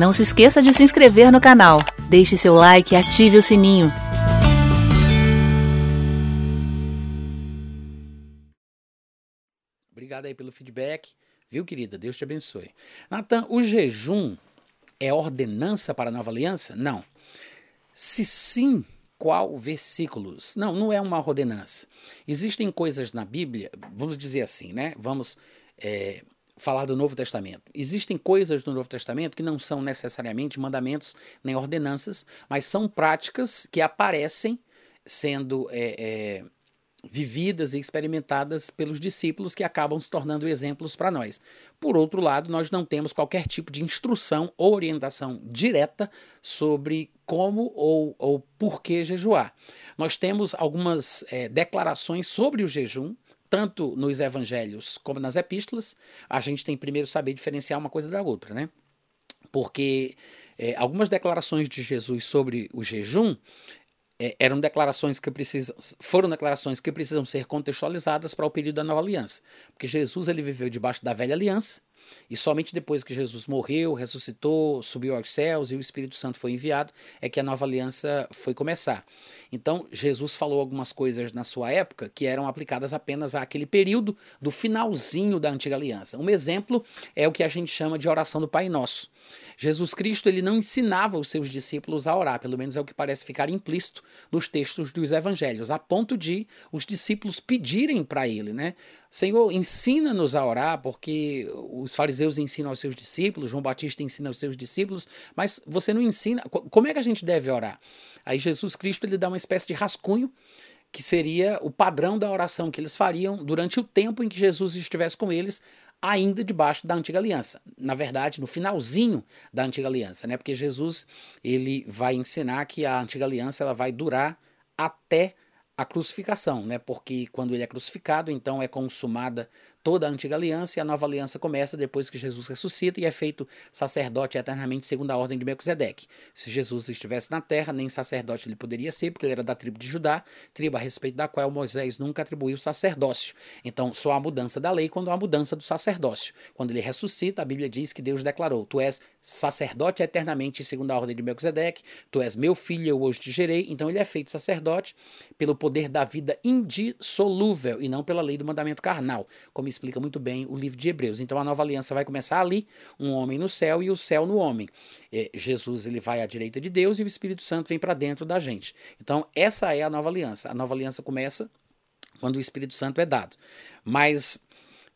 Não se esqueça de se inscrever no canal. Deixe seu like e ative o sininho. Obrigado aí pelo feedback. Viu, querida? Deus te abençoe. Natan, o jejum é ordenança para a nova aliança? Não. Se sim, qual versículos? Não, não é uma ordenança. Existem coisas na Bíblia, vamos dizer assim, né? Vamos é, falar do Novo Testamento. Existem coisas no Novo Testamento que não são necessariamente mandamentos nem ordenanças, mas são práticas que aparecem sendo é, é, vividas e experimentadas pelos discípulos que acabam se tornando exemplos para nós. Por outro lado, nós não temos qualquer tipo de instrução ou orientação direta sobre como ou, ou por que jejuar. Nós temos algumas é, declarações sobre o jejum tanto nos evangelhos como nas epístolas, a gente tem primeiro saber diferenciar uma coisa da outra, né? Porque é, algumas declarações de Jesus sobre o jejum é, eram declarações que precisam, foram declarações que precisam ser contextualizadas para o período da nova aliança, porque Jesus ele viveu debaixo da velha aliança e somente depois que Jesus morreu, ressuscitou, subiu aos céus e o Espírito Santo foi enviado, é que a nova aliança foi começar. Então, Jesus falou algumas coisas na sua época que eram aplicadas apenas àquele período do finalzinho da antiga aliança. Um exemplo é o que a gente chama de oração do Pai Nosso. Jesus Cristo ele não ensinava os seus discípulos a orar, pelo menos é o que parece ficar implícito nos textos dos evangelhos, a ponto de os discípulos pedirem para ele, né? Senhor, ensina-nos a orar, porque os fariseus ensinam aos seus discípulos, João Batista ensina aos seus discípulos, mas você não ensina. Como é que a gente deve orar? Aí Jesus Cristo ele dá uma espécie de rascunho que seria o padrão da oração que eles fariam durante o tempo em que Jesus estivesse com eles, ainda debaixo da antiga aliança. Na verdade, no finalzinho da antiga aliança, né? Porque Jesus ele vai ensinar que a antiga aliança ela vai durar até a crucificação, né? Porque quando ele é crucificado, então é consumada toda a antiga aliança e a nova aliança começa depois que Jesus ressuscita e é feito sacerdote eternamente segundo a ordem de Melquisedeque. Se Jesus estivesse na terra, nem sacerdote ele poderia ser, porque ele era da tribo de Judá, tribo a respeito da qual Moisés nunca atribuiu sacerdócio. Então, só há mudança da lei quando há mudança do sacerdócio. Quando ele ressuscita, a Bíblia diz que Deus declarou: Tu és sacerdote eternamente segundo a ordem de Melquisedeque, tu és meu filho, eu hoje te gerei. Então, ele é feito sacerdote pelo poder da vida indissolúvel e não pela lei do mandamento carnal, como explica muito bem o livro de Hebreus. Então a nova aliança vai começar ali, um homem no céu e o céu no homem. É, Jesus ele vai à direita de Deus e o Espírito Santo vem para dentro da gente. Então essa é a nova aliança. A nova aliança começa quando o Espírito Santo é dado. Mas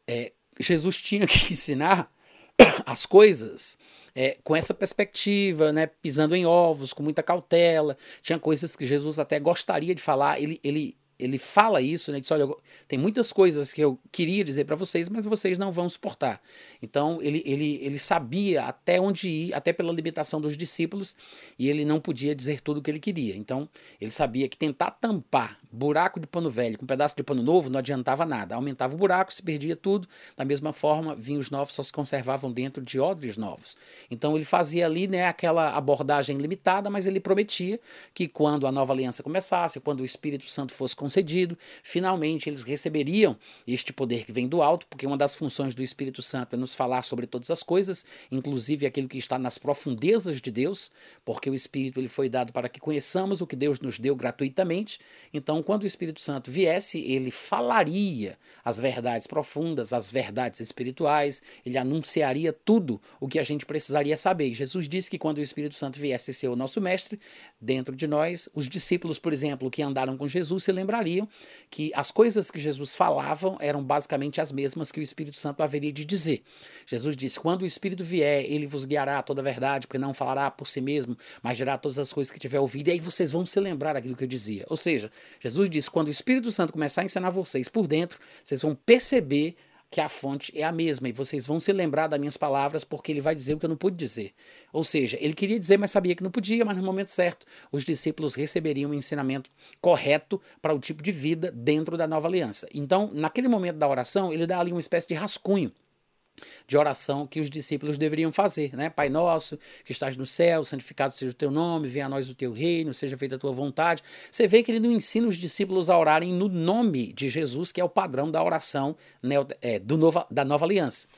é, Jesus tinha que ensinar as coisas é, com essa perspectiva, né, pisando em ovos, com muita cautela. Tinha coisas que Jesus até gostaria de falar. Ele, ele ele fala isso, né? Ele diz, olha, tem muitas coisas que eu queria dizer para vocês, mas vocês não vão suportar. Então ele, ele, ele sabia até onde ir, até pela limitação dos discípulos, e ele não podia dizer tudo o que ele queria. Então ele sabia que tentar tampar buraco de pano velho com um pedaço de pano novo não adiantava nada. Aumentava o buraco, se perdia tudo. Da mesma forma, vinhos novos só se conservavam dentro de odres novos. Então ele fazia ali né, aquela abordagem limitada, mas ele prometia que quando a nova aliança começasse, quando o Espírito Santo fosse concedido, finalmente eles receberiam este poder que vem do alto, porque uma das funções do Espírito Santo é nos falar sobre todas as coisas, inclusive aquilo que está nas profundezas de Deus, porque o Espírito ele foi dado para que conheçamos o que Deus nos deu gratuitamente. Então, quando o Espírito Santo viesse, ele falaria as verdades profundas, as verdades espirituais, ele anunciaria tudo o que a gente precisaria saber. E Jesus disse que quando o Espírito Santo viesse ser o nosso mestre dentro de nós, os discípulos, por exemplo, que andaram com Jesus, se lembrariam que as coisas que Jesus falava eram basicamente as mesmas que o Espírito Santo haveria de dizer. Jesus disse: Quando o Espírito vier, ele vos guiará a toda a verdade, porque não falará por si mesmo, mas dirá todas as coisas que tiver ouvido, e aí vocês vão se lembrar daquilo que eu dizia. Ou seja, Jesus disse: quando o Espírito Santo começar a ensinar vocês por dentro, vocês vão perceber que a fonte é a mesma e vocês vão se lembrar das minhas palavras porque ele vai dizer o que eu não pude dizer. Ou seja, ele queria dizer, mas sabia que não podia, mas no momento certo, os discípulos receberiam o ensinamento correto para o tipo de vida dentro da nova aliança. Então, naquele momento da oração, ele dá ali uma espécie de rascunho de oração que os discípulos deveriam fazer, né? Pai nosso, que estás no céu, santificado seja o teu nome, venha a nós o teu reino, seja feita a tua vontade. Você vê que ele não ensina os discípulos a orarem no nome de Jesus, que é o padrão da oração né, é, do nova, da nova aliança.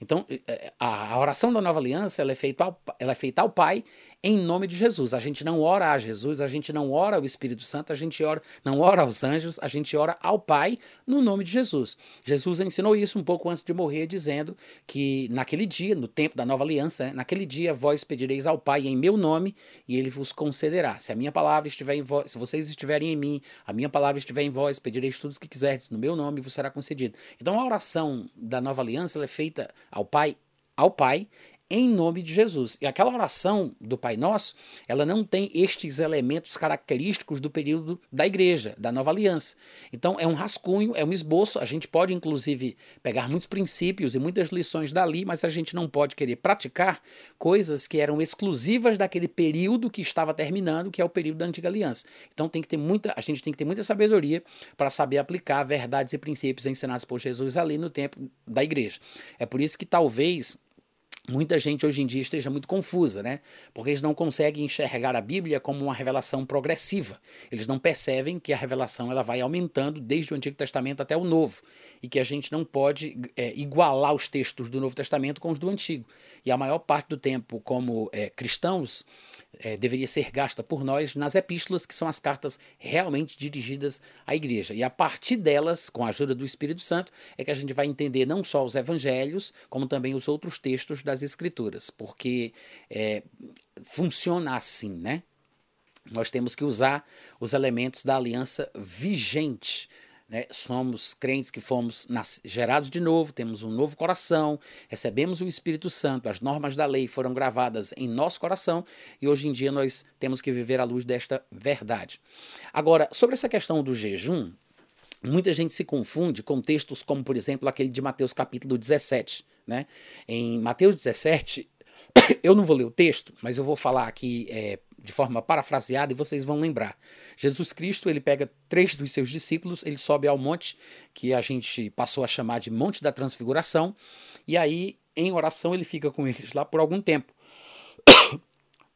Então, é, a oração da nova aliança ela é, feita ao, ela é feita ao Pai em nome de Jesus. A gente não ora a Jesus, a gente não ora ao Espírito Santo, a gente ora, não ora aos anjos, a gente ora ao Pai no nome de Jesus. Jesus ensinou isso um pouco antes de morrer, dizendo que naquele dia, no tempo da nova aliança, né, naquele dia vós pedireis ao Pai em meu nome e ele vos concederá. Se a minha palavra estiver em vós, se vocês estiverem em mim, a minha palavra estiver em vós, pedireis tudo o que quiserdes no meu nome e vos será concedido. Então a oração da nova aliança é feita ao Pai ao Pai em nome de Jesus. E aquela oração do Pai Nosso, ela não tem estes elementos característicos do período da igreja, da nova aliança. Então é um rascunho, é um esboço, a gente pode inclusive pegar muitos princípios e muitas lições dali, mas a gente não pode querer praticar coisas que eram exclusivas daquele período que estava terminando, que é o período da antiga aliança. Então tem que ter muita, a gente tem que ter muita sabedoria para saber aplicar verdades e princípios ensinados por Jesus ali no tempo da igreja. É por isso que talvez muita gente hoje em dia esteja muito confusa, né? Porque eles não conseguem enxergar a Bíblia como uma revelação progressiva. Eles não percebem que a revelação ela vai aumentando desde o Antigo Testamento até o Novo e que a gente não pode é, igualar os textos do Novo Testamento com os do Antigo. E a maior parte do tempo, como é, cristãos, é, deveria ser gasta por nós nas epístolas, que são as cartas realmente dirigidas à igreja. E a partir delas, com a ajuda do Espírito Santo, é que a gente vai entender não só os evangelhos, como também os outros textos das Escrituras, porque é, funciona assim, né? Nós temos que usar os elementos da aliança vigente né? Somos crentes que fomos gerados de novo, temos um novo coração, recebemos o Espírito Santo, as normas da lei foram gravadas em nosso coração e hoje em dia nós temos que viver à luz desta verdade. Agora, sobre essa questão do jejum, muita gente se confunde com textos como, por exemplo, aquele de Mateus capítulo 17. Né? Em Mateus 17, eu não vou ler o texto, mas eu vou falar aqui é, de forma parafraseada e vocês vão lembrar. Jesus Cristo, ele pega três dos seus discípulos, ele sobe ao monte que a gente passou a chamar de Monte da Transfiguração, e aí em oração ele fica com eles lá por algum tempo.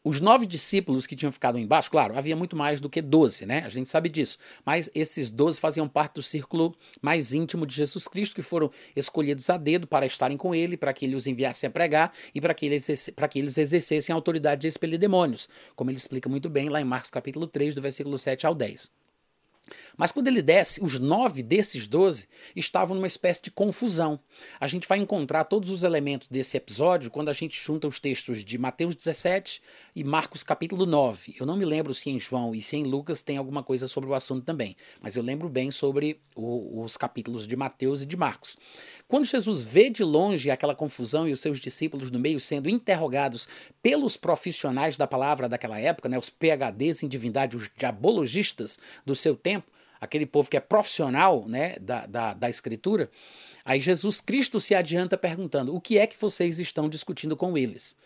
Os nove discípulos que tinham ficado embaixo, claro, havia muito mais do que doze, né? A gente sabe disso. Mas esses doze faziam parte do círculo mais íntimo de Jesus Cristo, que foram escolhidos a dedo para estarem com ele, para que ele os enviasse a pregar e para que, eles, que eles exercessem a autoridade de expelir demônios, como ele explica muito bem lá em Marcos capítulo 3, do versículo 7 ao 10. Mas quando ele desce, os nove desses doze estavam numa espécie de confusão. A gente vai encontrar todos os elementos desse episódio quando a gente junta os textos de Mateus 17 e Marcos capítulo 9. Eu não me lembro se em João e se em Lucas tem alguma coisa sobre o assunto também, mas eu lembro bem sobre o, os capítulos de Mateus e de Marcos. Quando Jesus vê de longe aquela confusão e os seus discípulos no meio sendo interrogados pelos profissionais da palavra daquela época, né, os PhDs em divindade, os diabologistas do seu tempo, aquele povo que é profissional né, da, da, da escritura, aí Jesus Cristo se adianta perguntando: o que é que vocês estão discutindo com eles?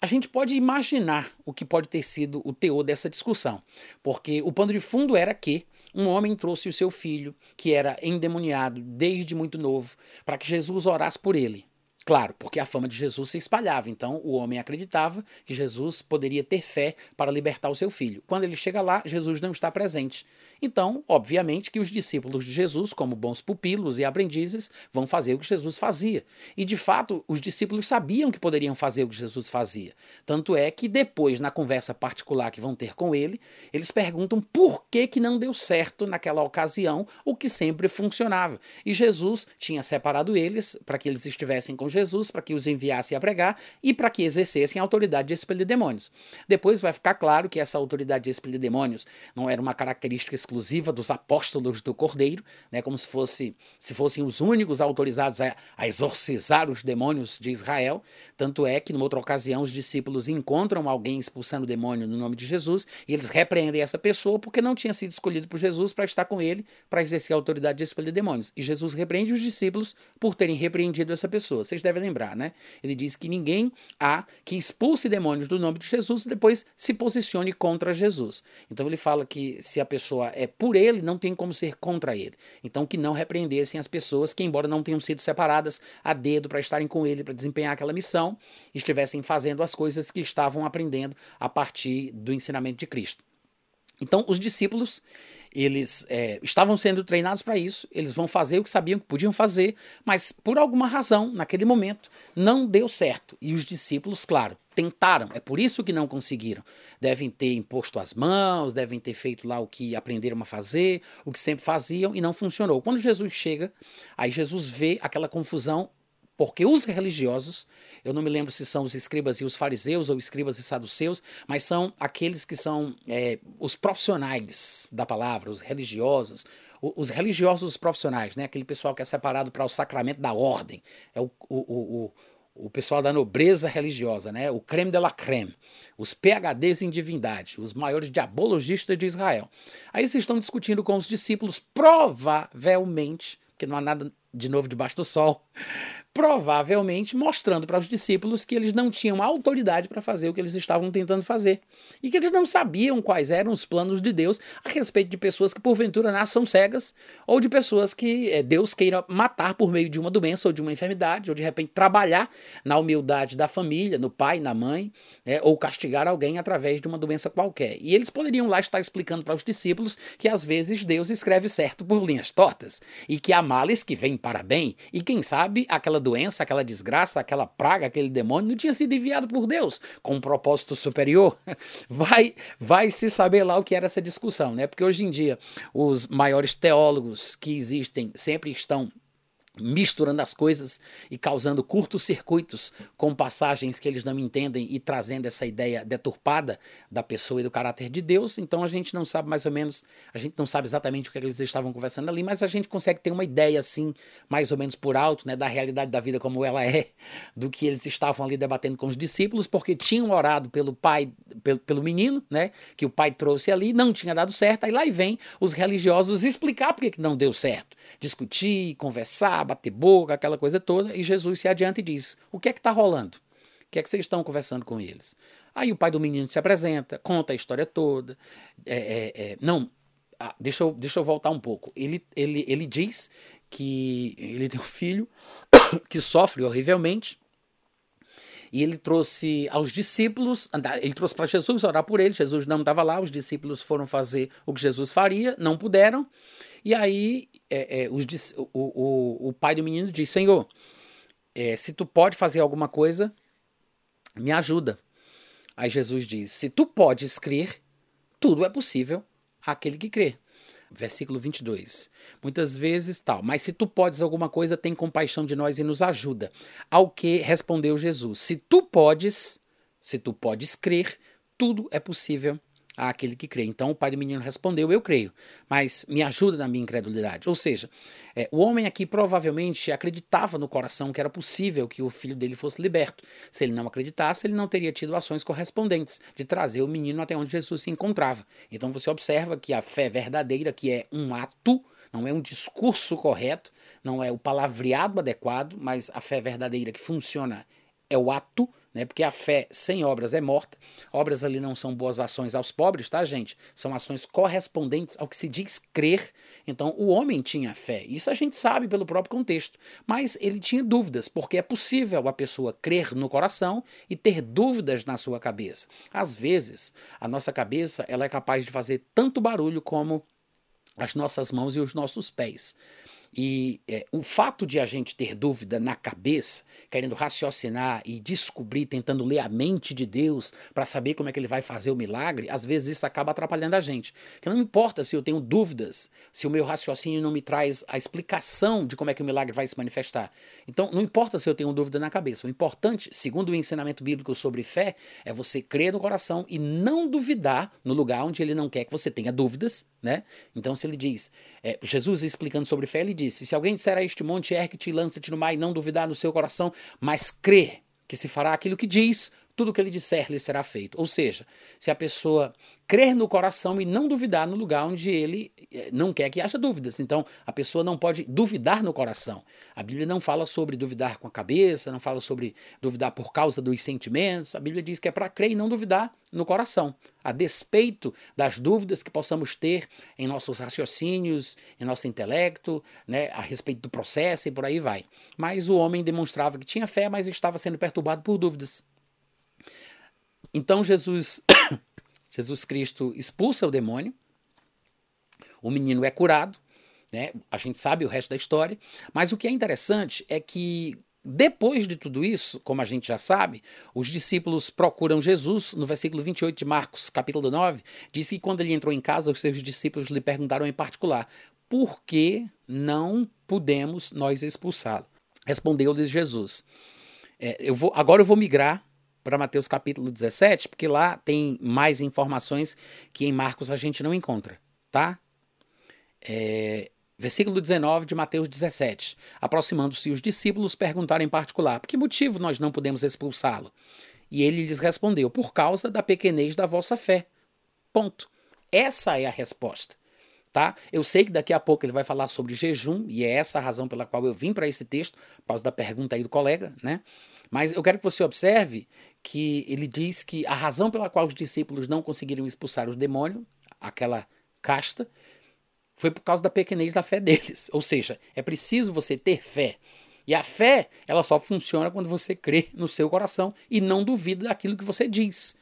A gente pode imaginar o que pode ter sido o teor dessa discussão, porque o pano de fundo era que um homem trouxe o seu filho, que era endemoniado desde muito novo, para que Jesus orasse por ele. Claro, porque a fama de Jesus se espalhava, então o homem acreditava que Jesus poderia ter fé para libertar o seu filho. Quando ele chega lá, Jesus não está presente. Então, obviamente que os discípulos de Jesus, como bons pupilos e aprendizes, vão fazer o que Jesus fazia. E de fato, os discípulos sabiam que poderiam fazer o que Jesus fazia. Tanto é que depois, na conversa particular que vão ter com ele, eles perguntam por que, que não deu certo naquela ocasião o que sempre funcionava. E Jesus tinha separado eles para que eles estivessem com Jesus, para que os enviasse a pregar e para que exercessem a autoridade de expelir demônios. Depois vai ficar claro que essa autoridade de expelir demônios não era uma característica exclusiva dos apóstolos do Cordeiro, né, como se, fosse, se fossem os únicos autorizados a, a exorcizar os demônios de Israel. Tanto é que, numa outra ocasião, os discípulos encontram alguém expulsando o demônio no nome de Jesus e eles repreendem essa pessoa porque não tinha sido escolhido por Jesus para estar com ele para exercer a autoridade de expelir demônios. E Jesus repreende os discípulos por terem repreendido essa pessoa. Vocês devem lembrar, né? Ele diz que ninguém há que expulse demônios do nome de Jesus e depois se posicione contra Jesus. Então ele fala que se a pessoa é por ele, não tem como ser contra ele. Então, que não repreendessem as pessoas que, embora não tenham sido separadas a dedo para estarem com ele, para desempenhar aquela missão, estivessem fazendo as coisas que estavam aprendendo a partir do ensinamento de Cristo. Então, os discípulos, eles é, estavam sendo treinados para isso, eles vão fazer o que sabiam que podiam fazer, mas por alguma razão, naquele momento, não deu certo. E os discípulos, claro, tentaram, é por isso que não conseguiram. Devem ter imposto as mãos, devem ter feito lá o que aprenderam a fazer, o que sempre faziam e não funcionou. Quando Jesus chega, aí Jesus vê aquela confusão porque os religiosos, eu não me lembro se são os escribas e os fariseus ou escribas e saduceus, mas são aqueles que são é, os profissionais da palavra, os religiosos, os religiosos os profissionais, né? aquele pessoal que é separado para o sacramento da ordem, é o, o, o, o pessoal da nobreza religiosa, né? o creme de la creme, os PHDs em divindade, os maiores diabologistas de Israel. Aí vocês estão discutindo com os discípulos, provavelmente, porque não há nada de novo debaixo do sol, provavelmente mostrando para os discípulos que eles não tinham autoridade para fazer o que eles estavam tentando fazer e que eles não sabiam quais eram os planos de Deus a respeito de pessoas que porventura nasçam cegas ou de pessoas que é, Deus queira matar por meio de uma doença ou de uma enfermidade ou de repente trabalhar na humildade da família, no pai, na mãe, né, ou castigar alguém através de uma doença qualquer. E eles poderiam lá estar explicando para os discípulos que às vezes Deus escreve certo por linhas tortas e que há males que vêm para bem e quem sabe aquela doença, aquela desgraça, aquela praga, aquele demônio não tinha sido enviado por Deus com um propósito superior. Vai, vai se saber lá o que era essa discussão, né? Porque hoje em dia os maiores teólogos que existem sempre estão misturando as coisas e causando curtos-circuitos com passagens que eles não entendem e trazendo essa ideia deturpada da pessoa e do caráter de Deus. Então a gente não sabe mais ou menos, a gente não sabe exatamente o que, é que eles estavam conversando ali, mas a gente consegue ter uma ideia assim, mais ou menos por alto, né, da realidade da vida como ela é, do que eles estavam ali debatendo com os discípulos, porque tinham orado pelo pai, pelo, pelo menino, né, que o pai trouxe ali, não tinha dado certo, aí lá vem os religiosos explicar por que não deu certo, discutir, conversar, bater boca, aquela coisa toda, e Jesus se adianta e diz: O que é que está rolando? O que é que vocês estão conversando com eles? Aí o pai do menino se apresenta, conta a história toda. É, é, é, não, ah, deixa, eu, deixa eu voltar um pouco. Ele, ele, ele diz que ele tem um filho que sofre horrivelmente. E ele trouxe aos discípulos, ele trouxe para Jesus orar por ele. Jesus não estava lá, os discípulos foram fazer o que Jesus faria, não puderam. E aí é, é, os, o, o, o, pai do menino diz: Senhor, é, se tu pode fazer alguma coisa, me ajuda. Aí Jesus diz: Se tu podes crer, tudo é possível àquele que crê. Versículo 22. Muitas vezes tal, mas se tu podes alguma coisa, tem compaixão de nós e nos ajuda. Ao que respondeu Jesus: Se tu podes, se tu podes crer, tudo é possível àquele que crê. Então o pai do menino respondeu: Eu creio, mas me ajuda na minha incredulidade. Ou seja, é, o homem aqui provavelmente acreditava no coração que era possível que o filho dele fosse liberto. Se ele não acreditasse, ele não teria tido ações correspondentes de trazer o menino até onde Jesus se encontrava. Então você observa que a fé verdadeira, que é um ato, não é um discurso correto, não é o palavreado adequado, mas a fé verdadeira que funciona é o ato né? Porque a fé sem obras é morta. Obras ali não são boas ações aos pobres, tá, gente? São ações correspondentes ao que se diz crer. Então, o homem tinha fé. Isso a gente sabe pelo próprio contexto. Mas ele tinha dúvidas, porque é possível a pessoa crer no coração e ter dúvidas na sua cabeça. Às vezes, a nossa cabeça ela é capaz de fazer tanto barulho como as nossas mãos e os nossos pés. E é, o fato de a gente ter dúvida na cabeça, querendo raciocinar e descobrir, tentando ler a mente de Deus para saber como é que ele vai fazer o milagre, às vezes isso acaba atrapalhando a gente. Que não importa se eu tenho dúvidas, se o meu raciocínio não me traz a explicação de como é que o milagre vai se manifestar. Então, não importa se eu tenho dúvida na cabeça. O importante, segundo o ensinamento bíblico sobre fé, é você crer no coração e não duvidar no lugar onde ele não quer que você tenha dúvidas, né? Então, se ele diz, é, Jesus explicando sobre fé, ele disse: Se alguém disser a este monte, ergue-te e lança-te no mar, e não duvidar no seu coração, mas crer que se fará aquilo que diz, tudo que ele disser lhe será feito. Ou seja, se a pessoa crer no coração e não duvidar no lugar onde ele eh, não quer que haja dúvidas. Então, a pessoa não pode duvidar no coração. A Bíblia não fala sobre duvidar com a cabeça, não fala sobre duvidar por causa dos sentimentos. A Bíblia diz que é para crer e não duvidar no coração, a despeito das dúvidas que possamos ter em nossos raciocínios, em nosso intelecto, né, a respeito do processo e por aí vai. Mas o homem demonstrava que tinha fé, mas estava sendo perturbado por dúvidas. Então Jesus Jesus Cristo expulsa o demônio, o menino é curado, né? A gente sabe o resto da história, mas o que é interessante é que depois de tudo isso, como a gente já sabe, os discípulos procuram Jesus. No versículo 28 de Marcos, capítulo 9, diz que quando ele entrou em casa, os seus discípulos lhe perguntaram em particular: por que não podemos nós expulsá-lo? Respondeu-lhes Jesus: é, eu vou, agora eu vou migrar para Mateus capítulo 17, porque lá tem mais informações que em Marcos a gente não encontra, tá? É, versículo 19 de Mateus 17. Aproximando-se os discípulos perguntaram em particular: por que motivo nós não podemos expulsá-lo? E ele lhes respondeu: por causa da pequenez da vossa fé. Ponto. Essa é a resposta. Tá? Eu sei que daqui a pouco ele vai falar sobre jejum, e é essa a razão pela qual eu vim para esse texto, por causa da pergunta aí do colega, né? Mas eu quero que você observe que ele diz que a razão pela qual os discípulos não conseguiram expulsar o demônio, aquela casta, foi por causa da pequenez da fé deles. Ou seja, é preciso você ter fé. E a fé, ela só funciona quando você crê no seu coração e não duvida daquilo que você diz.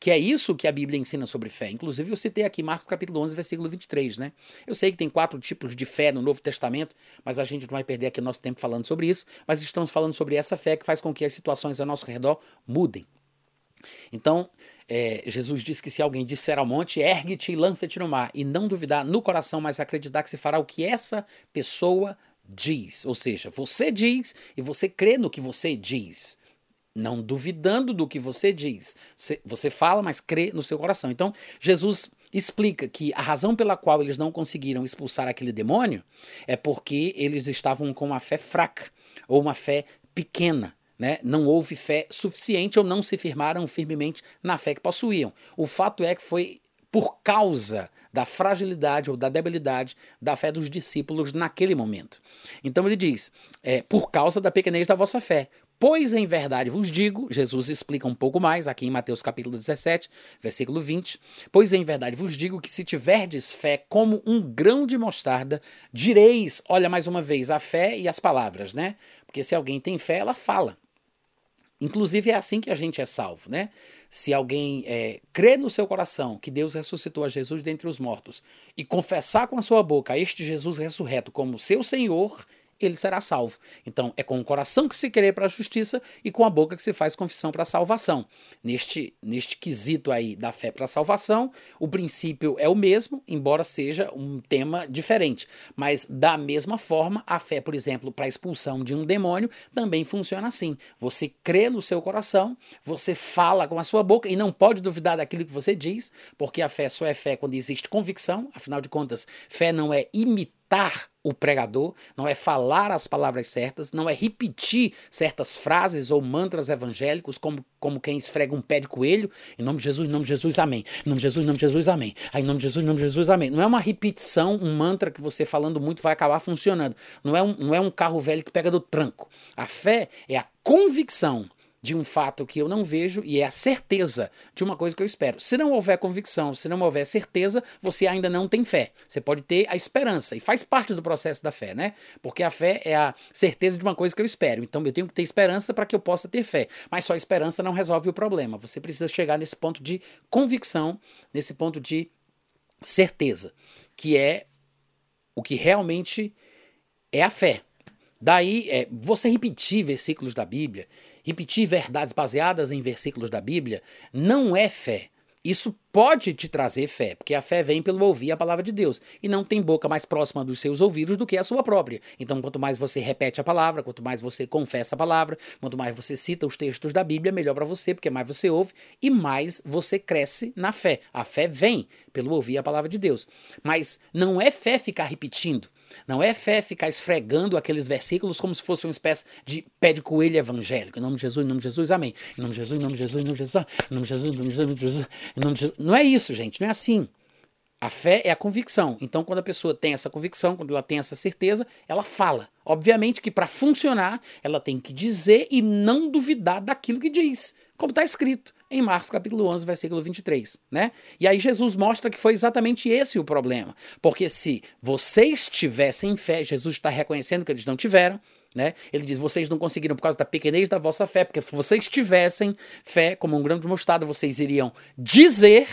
Que é isso que a Bíblia ensina sobre fé. Inclusive, eu citei aqui Marcos capítulo 11, versículo 23, né? Eu sei que tem quatro tipos de fé no Novo Testamento, mas a gente não vai perder aqui nosso tempo falando sobre isso. Mas estamos falando sobre essa fé que faz com que as situações ao nosso redor mudem. Então, é, Jesus disse que se alguém disser ao monte, ergue-te e lança-te no mar, e não duvidar no coração, mas acreditar que se fará o que essa pessoa diz. Ou seja, você diz e você crê no que você diz não duvidando do que você diz. Você fala, mas crê no seu coração. Então, Jesus explica que a razão pela qual eles não conseguiram expulsar aquele demônio é porque eles estavam com uma fé fraca ou uma fé pequena. Né? Não houve fé suficiente ou não se firmaram firmemente na fé que possuíam. O fato é que foi por causa da fragilidade ou da debilidade da fé dos discípulos naquele momento. Então ele diz: é, por causa da pequenez da vossa fé, Pois em verdade vos digo, Jesus explica um pouco mais aqui em Mateus capítulo 17, versículo 20. Pois em verdade vos digo que se tiverdes fé como um grão de mostarda, direis, olha mais uma vez, a fé e as palavras, né? Porque se alguém tem fé, ela fala. Inclusive é assim que a gente é salvo, né? Se alguém é, crê no seu coração que Deus ressuscitou a Jesus dentre os mortos e confessar com a sua boca este Jesus ressurreto como seu Senhor ele será salvo. Então, é com o coração que se crê para a justiça e com a boca que se faz confissão para a salvação. Neste, neste quesito aí da fé para a salvação, o princípio é o mesmo, embora seja um tema diferente. Mas, da mesma forma, a fé, por exemplo, para a expulsão de um demônio também funciona assim. Você crê no seu coração, você fala com a sua boca e não pode duvidar daquilo que você diz, porque a fé só é fé quando existe convicção, afinal de contas, fé não é imitar imitar o pregador, não é falar as palavras certas, não é repetir certas frases ou mantras evangélicos como, como quem esfrega um pé de coelho, em nome de Jesus, em nome de Jesus, amém. Em nome de Jesus, em nome de Jesus, amém. Aí, em nome de Jesus, em nome de Jesus, amém. Não é uma repetição, um mantra que você falando muito vai acabar funcionando. Não é um, não é um carro velho que pega do tranco. A fé é a convicção de um fato que eu não vejo e é a certeza de uma coisa que eu espero. Se não houver convicção, se não houver certeza, você ainda não tem fé. Você pode ter a esperança e faz parte do processo da fé, né? Porque a fé é a certeza de uma coisa que eu espero. Então eu tenho que ter esperança para que eu possa ter fé. Mas só a esperança não resolve o problema. Você precisa chegar nesse ponto de convicção, nesse ponto de certeza, que é o que realmente é a fé. Daí, é, você repetir versículos da Bíblia, repetir verdades baseadas em versículos da Bíblia, não é fé. Isso pode te trazer fé, porque a fé vem pelo ouvir a palavra de Deus. E não tem boca mais próxima dos seus ouvidos do que a sua própria. Então, quanto mais você repete a palavra, quanto mais você confessa a palavra, quanto mais você cita os textos da Bíblia, melhor para você, porque mais você ouve e mais você cresce na fé. A fé vem pelo ouvir a palavra de Deus. Mas não é fé ficar repetindo. Não é fé ficar esfregando aqueles versículos como se fosse uma espécie de pé de coelho evangélico. Em nome de Jesus, em nome de Jesus, amém. Em nome de Jesus, em nome de Jesus, em nome de Jesus, em nome de Jesus, em nome de Jesus, em nome de Jesus, nome de Jesus. Não é isso, gente, não é assim. A fé é a convicção. Então, quando a pessoa tem essa convicção, quando ela tem essa certeza, ela fala. Obviamente que para funcionar, ela tem que dizer e não duvidar daquilo que diz como está escrito em Marcos capítulo 11, versículo 23, né? E aí Jesus mostra que foi exatamente esse o problema, porque se vocês tivessem fé, Jesus está reconhecendo que eles não tiveram, Né? Ele diz: vocês não conseguiram por causa da pequenez da vossa fé, porque se vocês tivessem fé como um grão de mostarda, vocês iriam dizer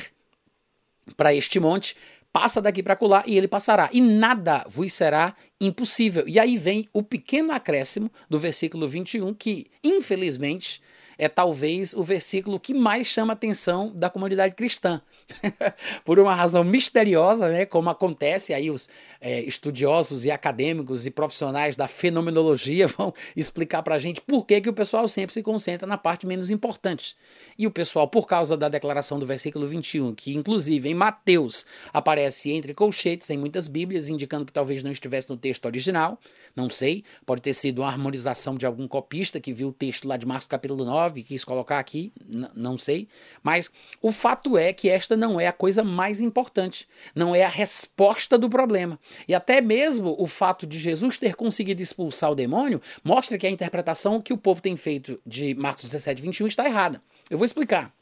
para este monte: passa daqui para colar e ele passará, e nada vos será impossível. E aí vem o pequeno acréscimo do versículo 21, que infelizmente é talvez o versículo que mais chama a atenção da comunidade cristã. Por uma razão misteriosa, né, como acontece aí os é, estudiosos e acadêmicos e profissionais da fenomenologia vão explicar para a gente por que, que o pessoal sempre se concentra na parte menos importante. E o pessoal, por causa da declaração do versículo 21, que inclusive em Mateus aparece entre colchetes em muitas bíblias, indicando que talvez não estivesse no texto original, não sei, pode ter sido uma harmonização de algum copista que viu o texto lá de Marcos capítulo 9 e quis colocar aqui, não sei. Mas o fato é que esta não é a coisa mais importante, não é a resposta do problema. E até mesmo o fato de Jesus ter conseguido expulsar o demônio mostra que a interpretação que o povo tem feito de Marcos 17, 21 está errada. Eu vou explicar.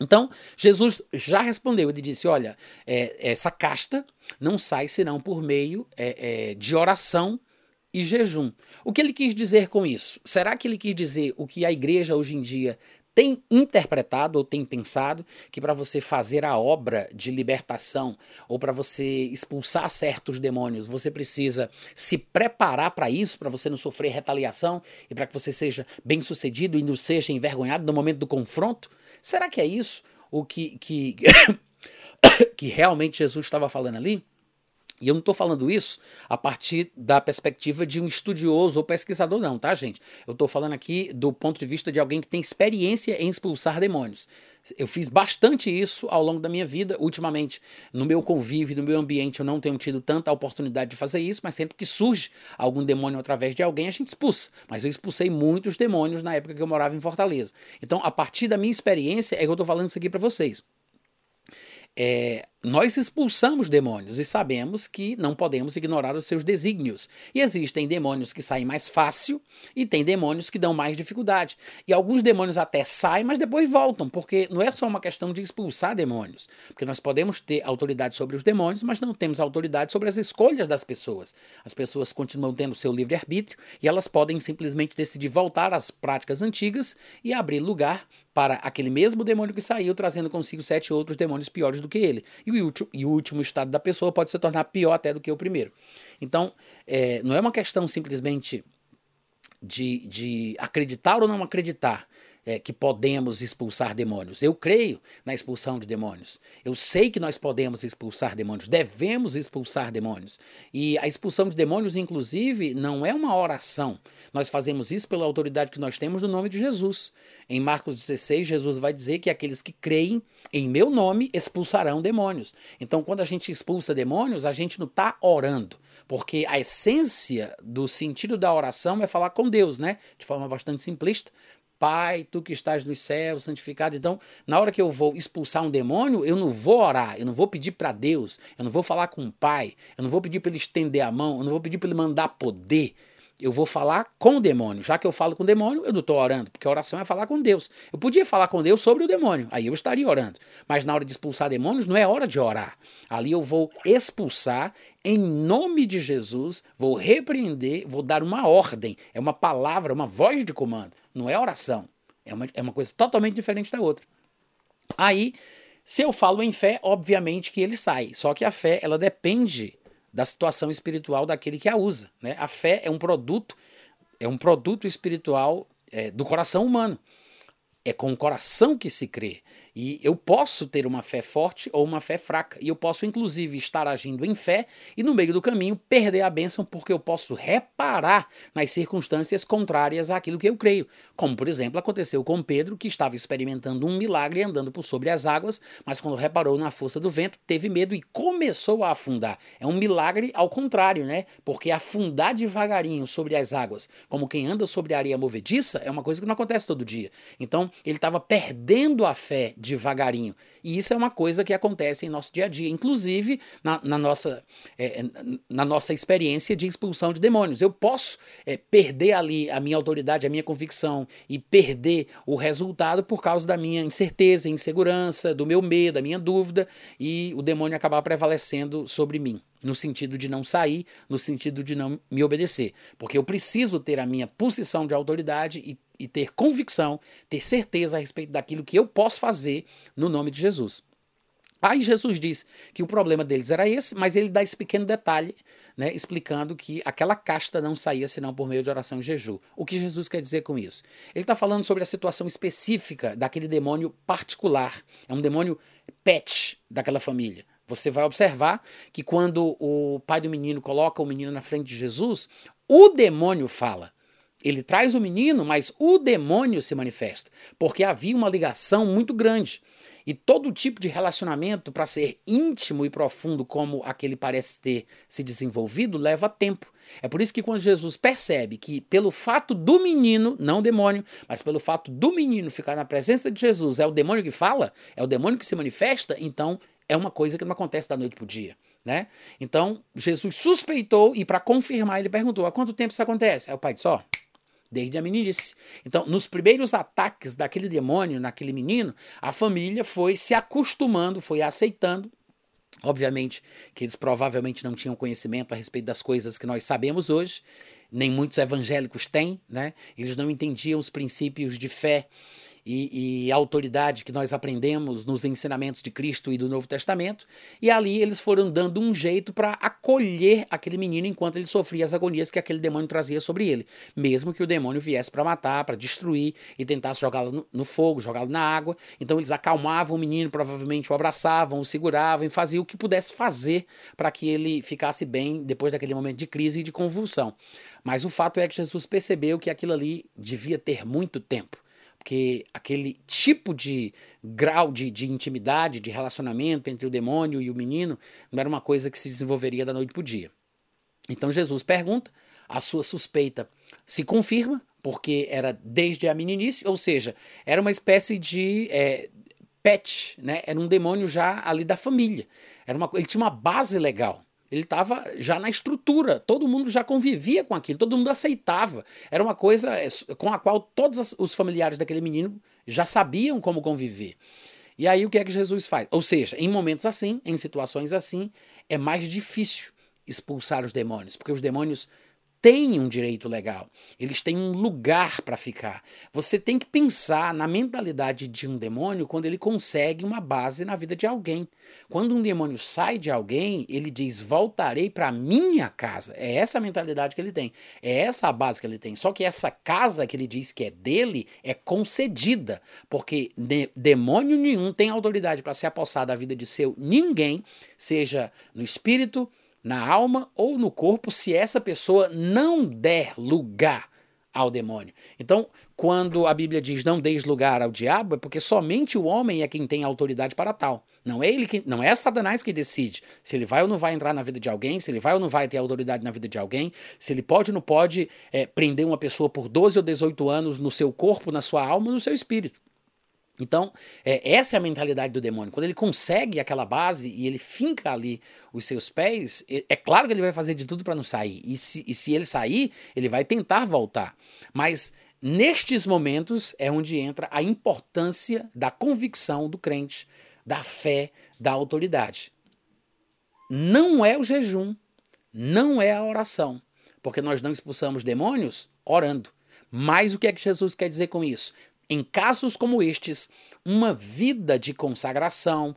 Então, Jesus já respondeu, ele disse: Olha, é, essa casta não sai senão por meio é, é, de oração e jejum. O que ele quis dizer com isso? Será que ele quis dizer o que a igreja hoje em dia tem interpretado ou tem pensado que para você fazer a obra de libertação ou para você expulsar certos demônios, você precisa se preparar para isso, para você não sofrer retaliação e para que você seja bem-sucedido e não seja envergonhado no momento do confronto? Será que é isso o que que, que realmente Jesus estava falando ali? E eu não estou falando isso a partir da perspectiva de um estudioso ou pesquisador, não, tá, gente? Eu estou falando aqui do ponto de vista de alguém que tem experiência em expulsar demônios. Eu fiz bastante isso ao longo da minha vida. Ultimamente, no meu convívio, no meu ambiente, eu não tenho tido tanta oportunidade de fazer isso, mas sempre que surge algum demônio através de alguém, a gente expulsa. Mas eu expulsei muitos demônios na época que eu morava em Fortaleza. Então, a partir da minha experiência, é que eu estou falando isso aqui para vocês. É, nós expulsamos demônios e sabemos que não podemos ignorar os seus desígnios. E existem demônios que saem mais fácil e tem demônios que dão mais dificuldade. E alguns demônios até saem, mas depois voltam, porque não é só uma questão de expulsar demônios. Porque nós podemos ter autoridade sobre os demônios, mas não temos autoridade sobre as escolhas das pessoas. As pessoas continuam tendo seu livre-arbítrio e elas podem simplesmente decidir voltar às práticas antigas e abrir lugar para aquele mesmo demônio que saiu, trazendo consigo sete outros demônios piores do que ele. E o, último, e o último estado da pessoa pode se tornar pior até do que o primeiro. Então, é, não é uma questão simplesmente de, de acreditar ou não acreditar é, que podemos expulsar demônios. Eu creio na expulsão de demônios. Eu sei que nós podemos expulsar demônios, devemos expulsar demônios. E a expulsão de demônios, inclusive, não é uma oração. Nós fazemos isso pela autoridade que nós temos no nome de Jesus. Em Marcos 16, Jesus vai dizer que aqueles que creem em meu nome expulsarão demônios. Então, quando a gente expulsa demônios, a gente não está orando, porque a essência do sentido da oração é falar com Deus, né? De forma bastante simplista. Pai, tu que estás nos céus, santificado. Então, na hora que eu vou expulsar um demônio, eu não vou orar, eu não vou pedir para Deus, eu não vou falar com o Pai, eu não vou pedir para ele estender a mão, eu não vou pedir para ele mandar poder eu vou falar com o demônio. Já que eu falo com o demônio, eu não estou orando, porque a oração é falar com Deus. Eu podia falar com Deus sobre o demônio, aí eu estaria orando. Mas na hora de expulsar demônios, não é hora de orar. Ali eu vou expulsar em nome de Jesus, vou repreender, vou dar uma ordem. É uma palavra, uma voz de comando. Não é oração. É uma, é uma coisa totalmente diferente da outra. Aí, se eu falo em fé, obviamente que ele sai. Só que a fé, ela depende da situação espiritual daquele que a usa. Né? A fé é um produto, é um produto espiritual é, do coração humano. É com o coração que se crê. E eu posso ter uma fé forte ou uma fé fraca. E eu posso, inclusive, estar agindo em fé e, no meio do caminho, perder a bênção porque eu posso reparar nas circunstâncias contrárias àquilo que eu creio. Como, por exemplo, aconteceu com Pedro, que estava experimentando um milagre andando por sobre as águas, mas quando reparou na força do vento, teve medo e começou a afundar. É um milagre ao contrário, né? Porque afundar devagarinho sobre as águas, como quem anda sobre a areia movediça, é uma coisa que não acontece todo dia. Então, ele estava perdendo a fé devagarinho. E isso é uma coisa que acontece em nosso dia a dia, inclusive na, na nossa, é, é, na nossa experiência de expulsão de demônios. Eu posso é, perder ali a minha autoridade, a minha convicção e perder o resultado por causa da minha incerteza, insegurança, do meu medo, da minha dúvida e o demônio acabar prevalecendo sobre mim. no sentido de não sair, no sentido de não me obedecer. Porque eu preciso ter a minha posição de autoridade e, e ter convicção, ter certeza a respeito daquilo que eu posso fazer no nome de Jesus. Aí Jesus diz que o problema deles era esse, mas ele dá esse pequeno detalhe, né, explicando que aquela casta não saía senão por meio de oração e jejum. O que Jesus quer dizer com isso? Ele está falando sobre a situação específica daquele demônio particular. É um demônio pet daquela família. Você vai observar que quando o pai do menino coloca o menino na frente de Jesus, o demônio fala. Ele traz o menino, mas o demônio se manifesta, porque havia uma ligação muito grande. E todo tipo de relacionamento, para ser íntimo e profundo como aquele parece ter se desenvolvido, leva tempo. É por isso que quando Jesus percebe que, pelo fato do menino, não o demônio, mas pelo fato do menino ficar na presença de Jesus, é o demônio que fala, é o demônio que se manifesta, então é uma coisa que não acontece da noite para o dia. Né? Então, Jesus suspeitou e, para confirmar, ele perguntou: há quanto tempo isso acontece? Aí o pai disse: ó, oh, desde a meninice. Então, nos primeiros ataques daquele demônio naquele menino, a família foi se acostumando, foi aceitando. Obviamente que eles provavelmente não tinham conhecimento a respeito das coisas que nós sabemos hoje, nem muitos evangélicos têm, né? Eles não entendiam os princípios de fé e, e autoridade que nós aprendemos nos ensinamentos de Cristo e do Novo Testamento, e ali eles foram dando um jeito para acolher aquele menino enquanto ele sofria as agonias que aquele demônio trazia sobre ele, mesmo que o demônio viesse para matar, para destruir e tentasse jogá-lo no, no, fogo, jogá-lo na água. Então eles acalmavam o menino, provavelmente o abraçavam, o seguravam e faziam o que pudesse fazer para que ele ficasse bem depois daquele momento de crise e de convulsão. Mas o fato é que Jesus percebeu que aquilo ali devia ter muito tempo porque aquele tipo de grau de, de intimidade, de relacionamento entre o demônio e o menino, não era uma coisa que se desenvolveria da noite para o dia. Então Jesus pergunta, a sua suspeita se confirma, porque era desde a meninice, ou seja, era uma espécie de é, pet, né? era um demônio já ali da família. Era uma, ele tinha uma base legal. Ele estava já na estrutura, todo mundo já convivia com aquilo, todo mundo aceitava. Era uma coisa é, com a qual todos os familiares daquele menino já sabiam como conviver. E aí o que é que Jesus faz? Ou seja, em momentos assim, em situações assim, é mais difícil expulsar os demônios, porque os demônios têm um direito legal, eles têm um lugar para ficar. Você tem que pensar na mentalidade de um demônio quando ele consegue uma base na vida de alguém. Quando um demônio sai de alguém, ele diz: Voltarei para minha casa. É essa a mentalidade que ele tem, é essa a base que ele tem. Só que essa casa que ele diz que é dele é concedida, porque de demônio nenhum tem autoridade para se apossar da vida de seu ninguém, seja no espírito, na alma ou no corpo se essa pessoa não der lugar ao demônio. Então, quando a Bíblia diz não deis lugar ao diabo, é porque somente o homem é quem tem autoridade para tal. Não é ele que, não é Satanás que decide se ele vai ou não vai entrar na vida de alguém, se ele vai ou não vai ter autoridade na vida de alguém, se ele pode ou não pode é, prender uma pessoa por 12 ou 18 anos no seu corpo, na sua alma, no seu espírito. Então, é, essa é a mentalidade do demônio. Quando ele consegue aquela base e ele finca ali os seus pés, é claro que ele vai fazer de tudo para não sair. E se, e se ele sair, ele vai tentar voltar. Mas nestes momentos é onde entra a importância da convicção do crente, da fé, da autoridade. Não é o jejum, não é a oração, porque nós não expulsamos demônios orando. Mas o que é que Jesus quer dizer com isso? Em casos como estes, uma vida de consagração,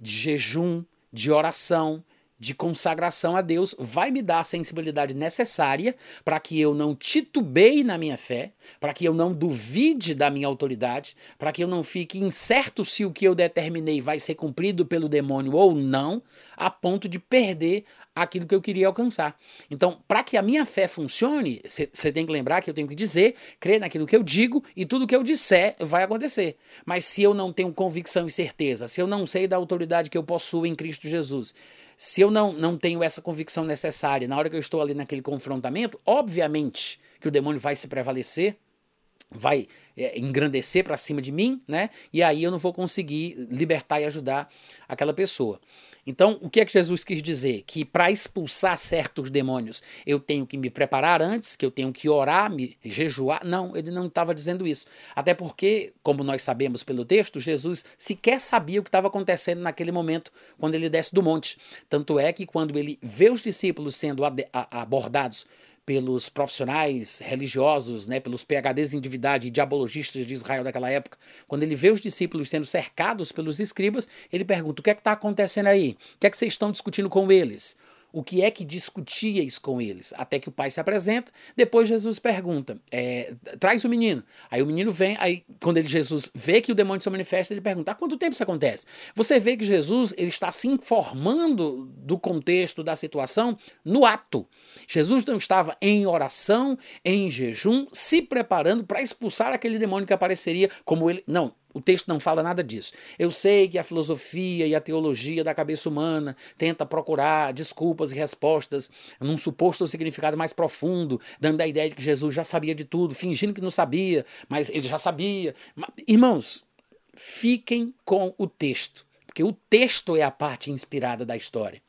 de jejum, de oração, de consagração a Deus vai me dar a sensibilidade necessária para que eu não titubeie na minha fé, para que eu não duvide da minha autoridade, para que eu não fique incerto se o que eu determinei vai ser cumprido pelo demônio ou não, a ponto de perder aquilo que eu queria alcançar. Então, para que a minha fé funcione, você tem que lembrar que eu tenho que dizer, crer naquilo que eu digo e tudo que eu disser vai acontecer. Mas se eu não tenho convicção e certeza, se eu não sei da autoridade que eu possuo em Cristo Jesus, se eu não, não tenho essa convicção necessária na hora que eu estou ali naquele confrontamento, obviamente que o demônio vai se prevalecer, vai é, engrandecer para cima de mim, né? E aí eu não vou conseguir libertar e ajudar aquela pessoa. Então, o que é que Jesus quis dizer? Que para expulsar certos demônios eu tenho que me preparar antes, que eu tenho que orar, me jejuar? Não, ele não estava dizendo isso. Até porque, como nós sabemos pelo texto, Jesus sequer sabia o que estava acontecendo naquele momento quando ele desce do monte. Tanto é que quando ele vê os discípulos sendo abordados pelos profissionais religiosos, né, pelos PhDs em divindade e diabologistas de Israel daquela época, quando ele vê os discípulos sendo cercados pelos escribas, ele pergunta: o que é que está acontecendo aí? O que é que vocês estão discutindo com eles? O que é que discutíeis com eles, até que o pai se apresenta. Depois Jesus pergunta: é, traz o menino. Aí o menino vem, aí quando ele, Jesus vê que o demônio se manifesta, ele pergunta: há quanto tempo isso acontece? Você vê que Jesus ele está se informando do contexto da situação no ato. Jesus não estava em oração, em jejum, se preparando para expulsar aquele demônio que apareceria como ele. Não, o texto não fala nada disso. Eu sei que a filosofia e a teologia da cabeça humana tenta procurar desculpas e respostas num suposto significado mais profundo, dando a ideia de que Jesus já sabia de tudo, fingindo que não sabia, mas ele já sabia. Irmãos, fiquem com o texto, porque o texto é a parte inspirada da história.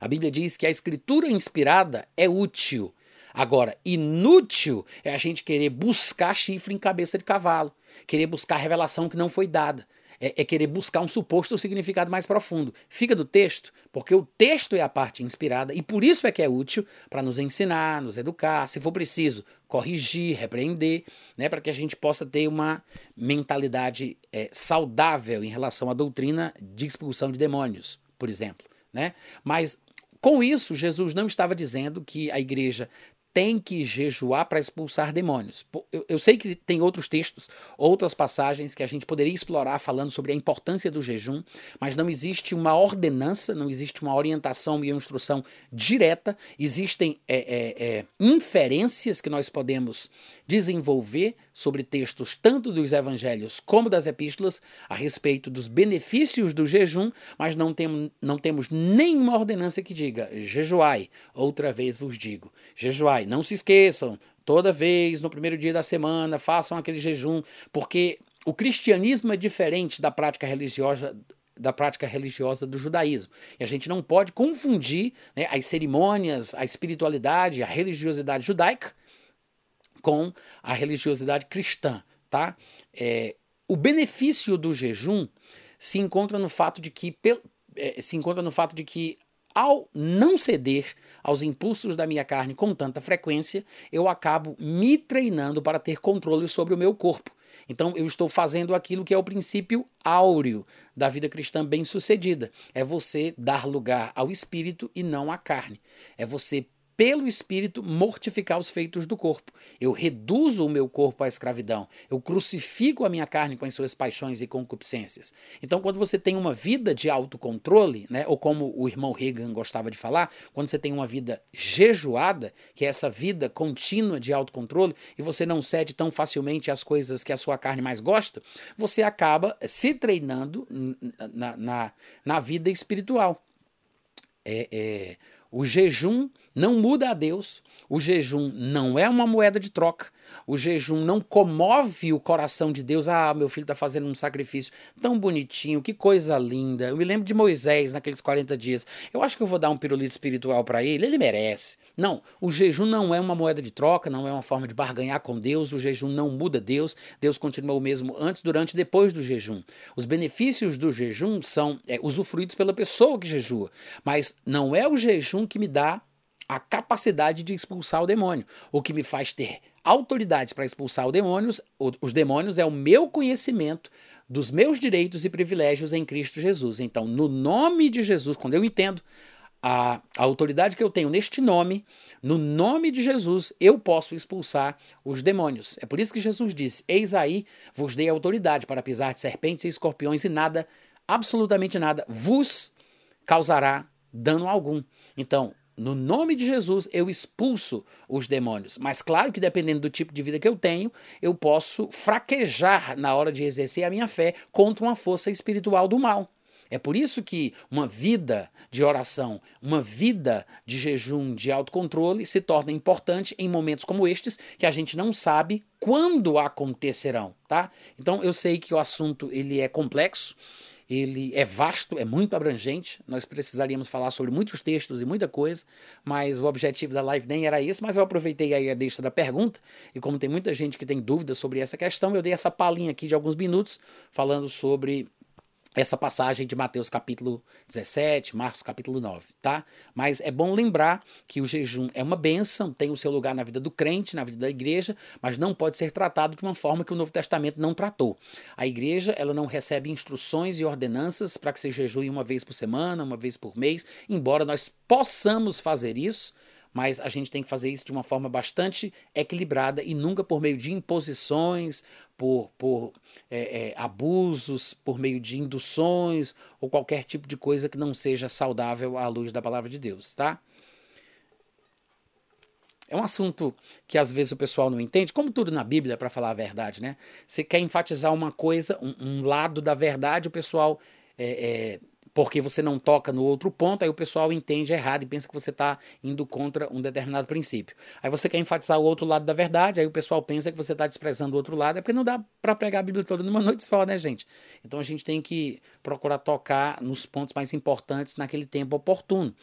A Bíblia diz que a escritura inspirada é útil. Agora, inútil é a gente querer buscar chifre em cabeça de cavalo querer buscar revelação que não foi dada. É, é, querer buscar um suposto significado mais profundo. Fica do texto, porque o texto é a parte inspirada e por isso é que é útil para nos ensinar, nos educar, se for preciso, corrigir, repreender, né, para que a gente possa ter uma mentalidade é, saudável em relação à doutrina de expulsão de demônios, por exemplo. Né? Mas com isso, Jesus não estava dizendo que a igreja tem que jejuar para expulsar demônios. Eu, eu, sei que tem outros textos, outras passagens que a gente poderia explorar falando sobre a importância do jejum, mas não existe uma ordenança, não existe uma orientação e uma instrução direta, existem é, é, é, inferências que nós podemos desenvolver sobre textos tanto dos evangelhos como das epístolas a respeito dos benefícios do jejum, mas não, tem, não temos nenhuma ordenança que diga jejuai, outra vez vos digo, jejuai não se esqueçam, toda vez no primeiro dia da semana, façam aquele jejum, porque o cristianismo é diferente da prática religiosa da prática religiosa do judaísmo. E a gente não pode confundir né, as cerimônias, a espiritualidade, a religiosidade judaica com a religiosidade cristã, tá? É, o benefício do jejum se encontra no fato de que é, se encontra no fato de que ao não ceder aos impulsos da minha carne com tanta frequência, eu acabo me treinando para ter controle sobre o meu corpo. Então eu estou fazendo aquilo que é o princípio áureo da vida cristã bem-sucedida. É você dar lugar ao espírito e não à carne. É você pelo Espírito, mortificar os feitos do corpo. Eu reduzo o meu corpo à escravidão. Eu crucifico a minha carne com as suas paixões e concupiscências. Então, quando você tem uma vida de autocontrole, né, ou como o irmão Reagan gostava de falar, quando você tem uma vida jejuada, que é essa vida contínua de autocontrole, e você não cede tão facilmente às coisas que a sua carne mais gosta, você acaba se treinando na, na, na vida espiritual. É, é, o jejum não muda a Deus, o jejum não é uma moeda de troca, o jejum não comove o coração de Deus. Ah, meu filho está fazendo um sacrifício tão bonitinho, que coisa linda. Eu me lembro de Moisés naqueles 40 dias. Eu acho que eu vou dar um pirulito espiritual para ele, ele merece. Não, o jejum não é uma moeda de troca, não é uma forma de barganhar com Deus, o jejum não muda Deus, Deus continua o mesmo antes, durante e depois do jejum. Os benefícios do jejum são é, usufruídos pela pessoa que jejua, mas não é o jejum que me dá a capacidade de expulsar o demônio. O que me faz ter autoridade para expulsar demônios, os demônios é o meu conhecimento dos meus direitos e privilégios em Cristo Jesus. Então, no nome de Jesus, quando eu entendo a, a, autoridade que eu tenho neste nome, no nome de Jesus, eu posso expulsar os demônios. É por isso que Jesus disse: Eis aí, vos dei autoridade para pisar de serpentes e escorpiões, e nada, absolutamente nada, vos causará dano algum. Então, no nome de Jesus, eu expulso os demônios. Mas claro que dependendo do tipo de vida que eu tenho, eu posso fraquejar na hora de exercer a minha fé contra uma força espiritual do mal. É por isso que uma vida de oração, uma vida de jejum, de autocontrole se torna importante em momentos como estes, que a gente não sabe quando acontecerão, tá? Então eu sei que o assunto ele é complexo ele é vasto, é muito abrangente. Nós precisaríamos falar sobre muitos textos e muita coisa, mas o objetivo da live nem era esse. Mas eu aproveitei aí a deixa da pergunta, e como tem muita gente que tem dúvidas sobre essa questão, eu dei essa palhinha aqui de alguns minutos falando sobre essa passagem de Mateus capítulo 17, Marcos capítulo 9, tá? Mas é bom lembrar que o jejum é uma bênção, tem o seu lugar na vida do crente, na vida da igreja, mas não pode ser tratado de uma forma que o Novo Testamento não tratou. A igreja, ela não recebe instruções e ordenanças para que se jejue uma vez por semana, uma vez por mês, embora nós possamos fazer isso, mas a gente tem que fazer isso de uma forma bastante equilibrada e nunca por meio de imposições, por, por é, é, abusos, por meio de induções ou qualquer tipo de coisa que não seja saudável à luz da palavra de Deus, tá? É um assunto que às vezes o pessoal não entende, como tudo na Bíblia, para falar a verdade, né? Você quer enfatizar uma coisa, um, um lado da verdade, o pessoal é, é porque você não toca no outro ponto, aí o pessoal entende errado e pensa que você está indo contra um determinado princípio. Aí você quer enfatizar o outro lado da verdade, aí o pessoal pensa que você está desprezando o outro lado, é porque não dá para pregar a Bíblia toda numa noite só, né, gente? Então a gente tem que procurar tocar nos pontos mais importantes naquele tempo oportuno.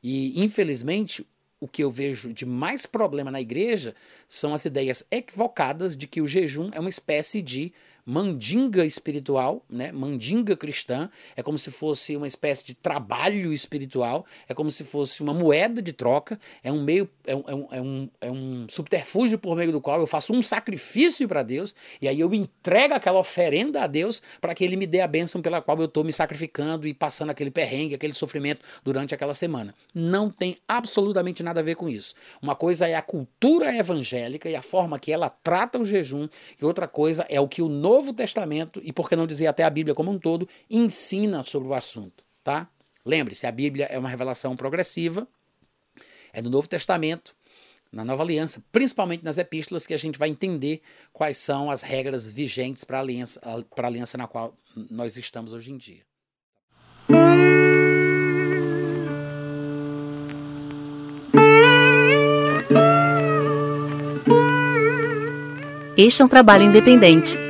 E, infelizmente, o que eu vejo de mais problema na igreja são as ideias equivocadas de que o jejum é uma espécie de mandinga espiritual, né? mandinga cristã, é como se fosse uma espécie de trabalho espiritual, é como se fosse uma moeda de troca, é um meio, é um, é um, é um, é um subterfúgio por meio do qual eu faço um sacrifício para Deus, e aí eu entrego aquela oferenda a Deus para que Ele me dê a bênção pela qual eu estou me sacrificando e passando aquele perrengue, aquele sofrimento durante aquela semana. Não tem absolutamente nada a ver com isso. Uma coisa é a cultura evangélica e a forma que ela trata o jejum, e outra coisa é o que o Novo Testamento, e por que não dizer até a Bíblia como um todo, ensina sobre o assunto, tá? Lembre-se, a Bíblia é uma revelação progressiva, é do Novo Testamento, na Nova Aliança, principalmente nas epístolas, que a gente vai entender quais são as regras vigentes para a aliança, a aliança na qual nós estamos hoje em dia. Este é um trabalho independente